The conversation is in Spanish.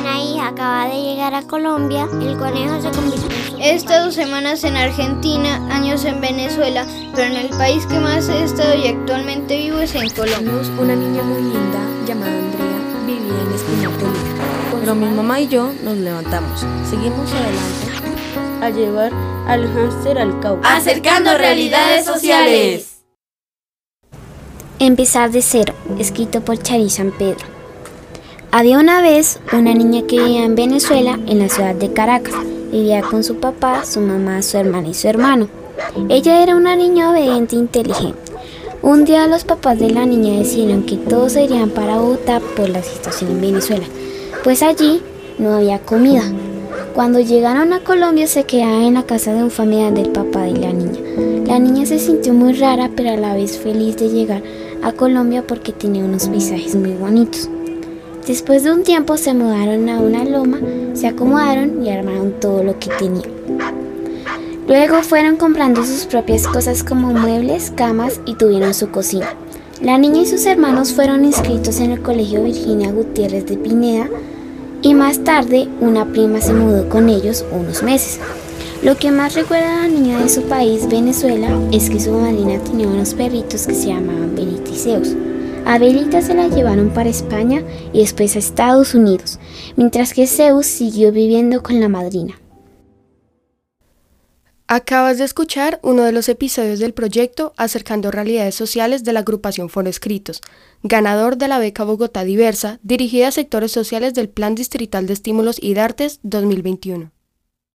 Una hija acaba de llegar a Colombia, el conejo se convirtió en su He estado semanas en Argentina, años en Venezuela, pero en el país que más he estado y actualmente vivo es en Colombia. Una niña muy linda llamada Andrea vivía en Espinal Tolima. Pero mi mamá y yo nos levantamos. Seguimos adelante a llevar al hámster al Cauca. Acercando realidades sociales. Empezar de cero, escrito por Chari San Pedro. Había una vez una niña que vivía en Venezuela, en la ciudad de Caracas. Vivía con su papá, su mamá, su hermana y su hermano. Ella era una niña obediente e inteligente. Un día los papás de la niña decidieron que todos se irían para Bogotá por la situación en Venezuela, pues allí no había comida. Cuando llegaron a Colombia se quedaron en la casa de un familiar del papá de la niña. La niña se sintió muy rara pero a la vez feliz de llegar a Colombia porque tenía unos paisajes muy bonitos. Después de un tiempo se mudaron a una loma, se acomodaron y armaron todo lo que tenían. Luego fueron comprando sus propias cosas como muebles, camas y tuvieron su cocina. La niña y sus hermanos fueron inscritos en el Colegio Virginia Gutiérrez de Pineda y más tarde una prima se mudó con ellos unos meses. Lo que más recuerda a la niña de su país, Venezuela, es que su madrina tenía unos perritos que se llamaban Belita y Zeus. A Belita se la llevaron para España y después a Estados Unidos, mientras que Zeus siguió viviendo con la madrina. Acabas de escuchar uno de los episodios del proyecto Acercando Realidades Sociales de la agrupación Foro Escritos, ganador de la beca Bogotá Diversa, dirigida a sectores sociales del Plan Distrital de Estímulos y de Artes 2021.